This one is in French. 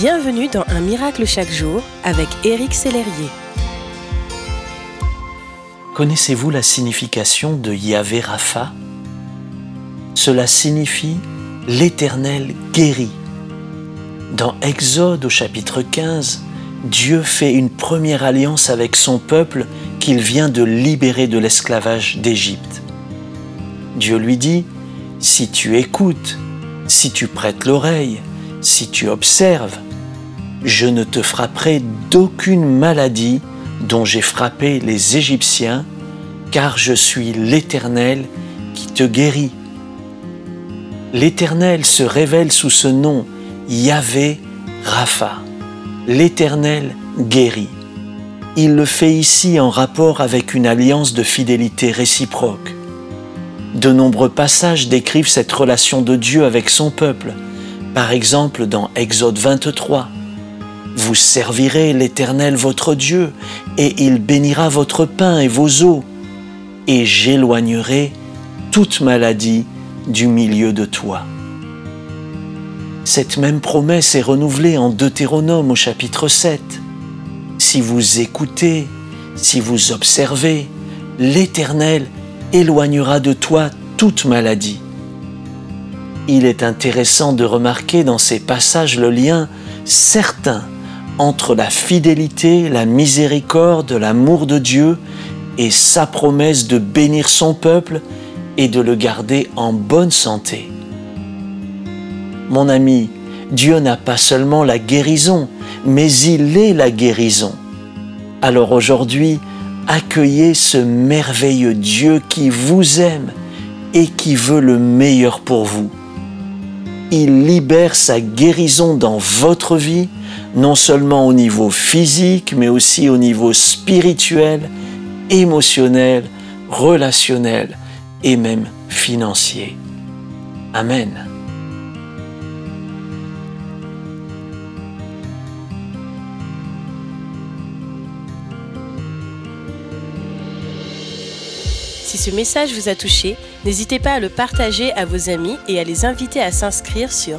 Bienvenue dans Un miracle chaque jour avec Éric Sellerier. Connaissez-vous la signification de Yahvé Rapha? Cela signifie l'Éternel guérit. Dans Exode au chapitre 15, Dieu fait une première alliance avec son peuple qu'il vient de libérer de l'esclavage d'Égypte. Dieu lui dit, si tu écoutes, si tu prêtes l'oreille, si tu observes, je ne te frapperai d'aucune maladie dont j'ai frappé les Égyptiens, car je suis l'Éternel qui te guérit. L'Éternel se révèle sous ce nom, Yahvé Rapha. L'Éternel guérit. Il le fait ici en rapport avec une alliance de fidélité réciproque. De nombreux passages décrivent cette relation de Dieu avec son peuple. Par exemple, dans Exode 23, Vous servirez l'Éternel votre Dieu, et il bénira votre pain et vos eaux, et j'éloignerai toute maladie du milieu de toi. Cette même promesse est renouvelée en Deutéronome au chapitre 7. Si vous écoutez, si vous observez, l'Éternel éloignera de toi toute maladie. Il est intéressant de remarquer dans ces passages le lien certain entre la fidélité, la miséricorde, l'amour de Dieu et sa promesse de bénir son peuple et de le garder en bonne santé. Mon ami, Dieu n'a pas seulement la guérison, mais il est la guérison. Alors aujourd'hui, accueillez ce merveilleux Dieu qui vous aime et qui veut le meilleur pour vous. Il libère sa guérison dans votre vie, non seulement au niveau physique, mais aussi au niveau spirituel, émotionnel, relationnel et même financier. Amen. Si ce message vous a touché, n'hésitez pas à le partager à vos amis et à les inviter à s'inscrire sur